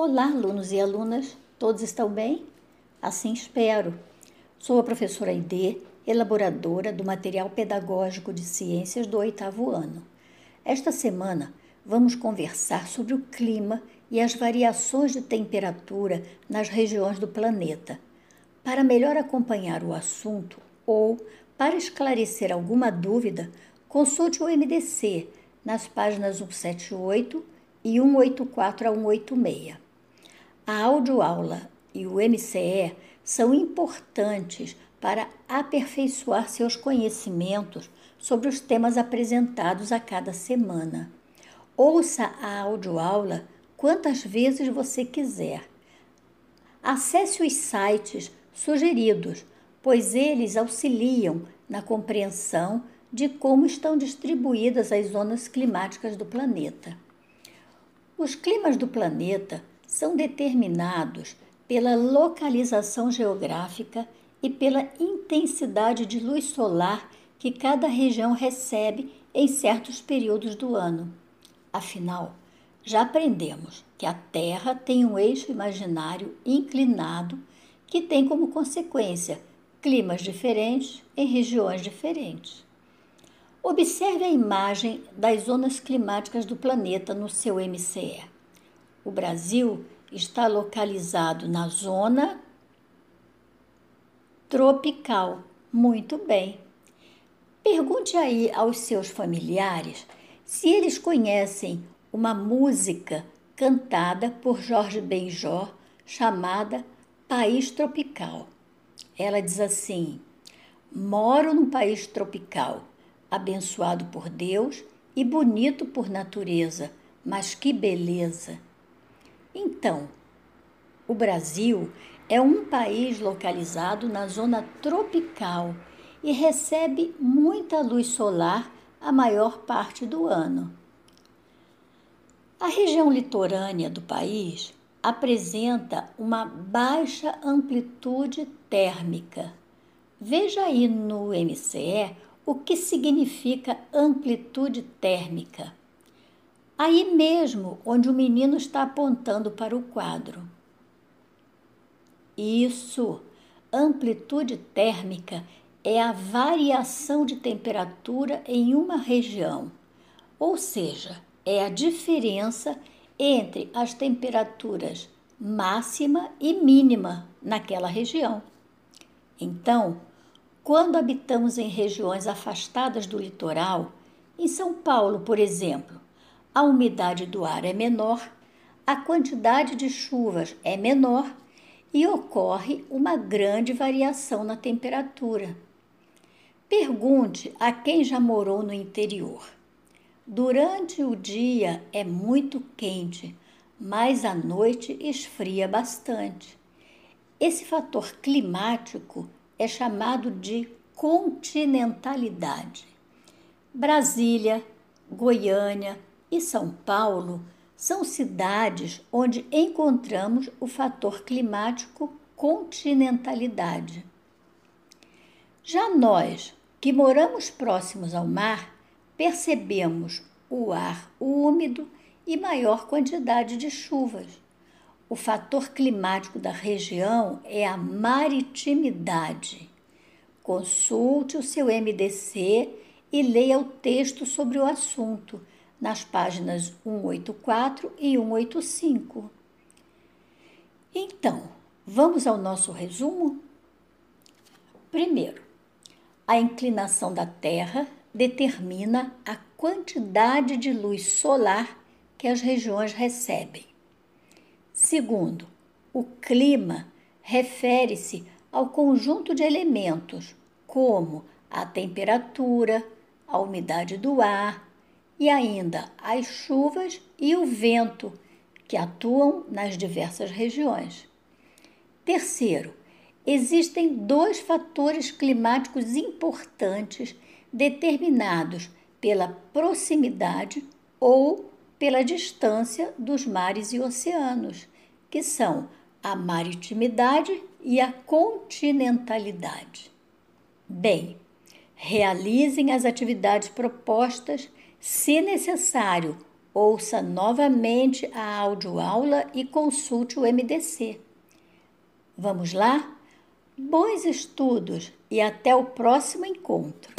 Olá, alunos e alunas, todos estão bem? Assim espero. Sou a professora Aide, elaboradora do material pedagógico de ciências do oitavo ano. Esta semana vamos conversar sobre o clima e as variações de temperatura nas regiões do planeta. Para melhor acompanhar o assunto ou para esclarecer alguma dúvida, consulte o MDC nas páginas 178 e 184 a 186. A audioaula e o MCE são importantes para aperfeiçoar seus conhecimentos sobre os temas apresentados a cada semana. Ouça a audioaula quantas vezes você quiser. Acesse os sites sugeridos, pois eles auxiliam na compreensão de como estão distribuídas as zonas climáticas do planeta. Os climas do planeta são determinados pela localização geográfica e pela intensidade de luz solar que cada região recebe em certos períodos do ano. Afinal, já aprendemos que a Terra tem um eixo imaginário inclinado que tem como consequência climas diferentes em regiões diferentes. Observe a imagem das zonas climáticas do planeta no seu MCE. O Brasil está localizado na zona tropical. Muito bem. Pergunte aí aos seus familiares se eles conhecem uma música cantada por Jorge Benjor chamada País Tropical. Ela diz assim: Moro num país tropical, abençoado por Deus e bonito por natureza, mas que beleza! Então, o Brasil é um país localizado na zona tropical e recebe muita luz solar a maior parte do ano. A região litorânea do país apresenta uma baixa amplitude térmica. Veja aí no MCE o que significa amplitude térmica. Aí mesmo onde o menino está apontando para o quadro. Isso, amplitude térmica é a variação de temperatura em uma região, ou seja, é a diferença entre as temperaturas máxima e mínima naquela região. Então, quando habitamos em regiões afastadas do litoral, em São Paulo, por exemplo, a umidade do ar é menor, a quantidade de chuvas é menor e ocorre uma grande variação na temperatura. Pergunte a quem já morou no interior. Durante o dia é muito quente, mas à noite esfria bastante. Esse fator climático é chamado de continentalidade. Brasília, Goiânia e São Paulo são cidades onde encontramos o fator climático continentalidade. Já nós, que moramos próximos ao mar, percebemos o ar úmido e maior quantidade de chuvas. O fator climático da região é a maritimidade. Consulte o seu MDC e leia o texto sobre o assunto nas páginas 184 e 185. Então, vamos ao nosso resumo? Primeiro, a inclinação da Terra determina a quantidade de luz solar que as regiões recebem. Segundo, o clima refere-se ao conjunto de elementos, como a temperatura, a umidade do ar e ainda as chuvas e o vento, que atuam nas diversas regiões. Terceiro, existem dois fatores climáticos importantes determinados pela proximidade ou pela distância dos mares e oceanos, que são a maritimidade e a continentalidade. Bem, realizem as atividades propostas, se necessário, ouça novamente a audioaula e consulte o MDC. Vamos lá? Bons estudos e até o próximo encontro!